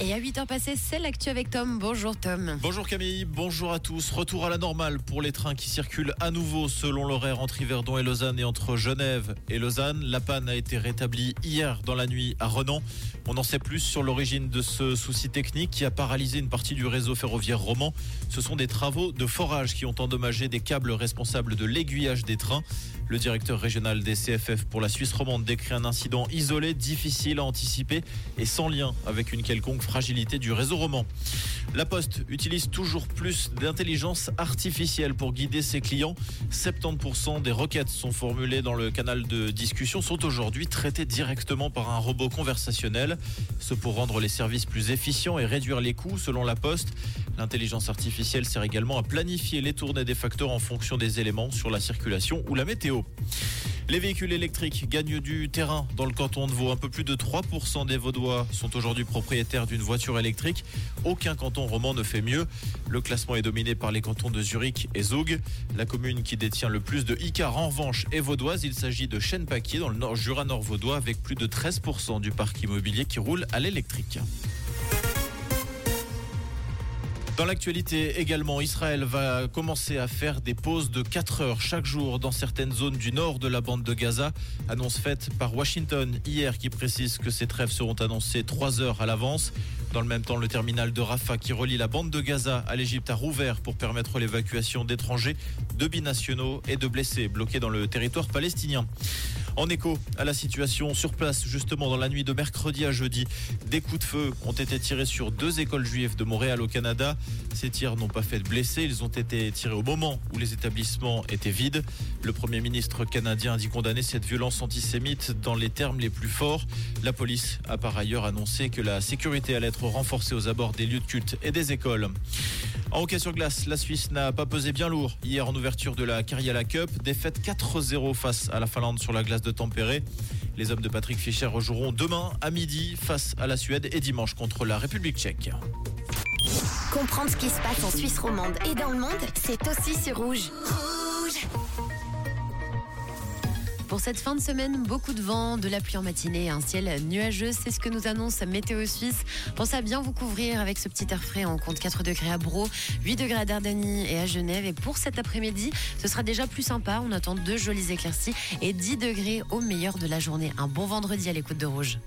Et à 8h passées, c'est l'actu avec Tom. Bonjour Tom. Bonjour Camille, bonjour à tous. Retour à la normale pour les trains qui circulent à nouveau selon l'horaire entre Yverdon et Lausanne et entre Genève et Lausanne. La panne a été rétablie hier dans la nuit à Renan. On en sait plus sur l'origine de ce souci technique qui a paralysé une partie du réseau ferroviaire roman. Ce sont des travaux de forage qui ont endommagé des câbles responsables de l'aiguillage des trains. Le directeur régional des CFF pour la Suisse romande décrit un incident isolé, difficile à anticiper et sans lien avec une quelconque fragilité du réseau roman. La Poste utilise toujours plus d'intelligence artificielle pour guider ses clients. 70% des requêtes sont formulées dans le canal de discussion sont aujourd'hui traitées directement par un robot conversationnel. Ce pour rendre les services plus efficients et réduire les coûts selon la Poste. L'intelligence artificielle sert également à planifier les tournées des facteurs en fonction des éléments sur la circulation ou la météo. Les véhicules électriques gagnent du terrain dans le canton de Vaud. Un peu plus de 3% des Vaudois sont aujourd'hui propriétaires d'une voiture électrique. Aucun canton roman ne fait mieux. Le classement est dominé par les cantons de Zurich et Zug. La commune qui détient le plus de Icar en revanche est vaudoise. Il s'agit de Chêne-Paquier dans le Jura nord vaudois avec plus de 13% du parc immobilier qui roule à l'électrique. Dans l'actualité également, Israël va commencer à faire des pauses de 4 heures chaque jour dans certaines zones du nord de la bande de Gaza. Annonce faite par Washington hier qui précise que ces trêves seront annoncées 3 heures à l'avance. Dans le même temps, le terminal de Rafah qui relie la bande de Gaza à l'Égypte a rouvert pour permettre l'évacuation d'étrangers, de binationaux et de blessés bloqués dans le territoire palestinien. En écho à la situation sur place, justement dans la nuit de mercredi à jeudi, des coups de feu ont été tirés sur deux écoles juives de Montréal au Canada. Ces tirs n'ont pas fait de blessés, ils ont été tirés au moment où les établissements étaient vides. Le Premier ministre canadien a dit condamner cette violence antisémite dans les termes les plus forts. La police a par ailleurs annoncé que la sécurité allait être renforcée aux abords des lieux de culte et des écoles. En hockey sur glace, la Suisse n'a pas pesé bien lourd hier en ouverture de la Cariala Cup. Défaite 4-0 face à la Finlande sur la glace de Tempéré. Les hommes de Patrick Fischer rejoueront demain à midi face à la Suède et dimanche contre la République tchèque. Comprendre ce qui se passe en Suisse romande et dans le monde, c'est aussi sur Rouge. Pour cette fin de semaine, beaucoup de vent, de la pluie en matinée, un ciel nuageux, c'est ce que nous annonce Météo Suisse. Pensez à bien vous couvrir avec ce petit air frais. On compte 4 degrés à Bro, 8 degrés à Dardanie et à Genève. Et pour cet après-midi, ce sera déjà plus sympa. On attend deux jolies éclaircies et 10 degrés au meilleur de la journée. Un bon vendredi à l'écoute de Rouge.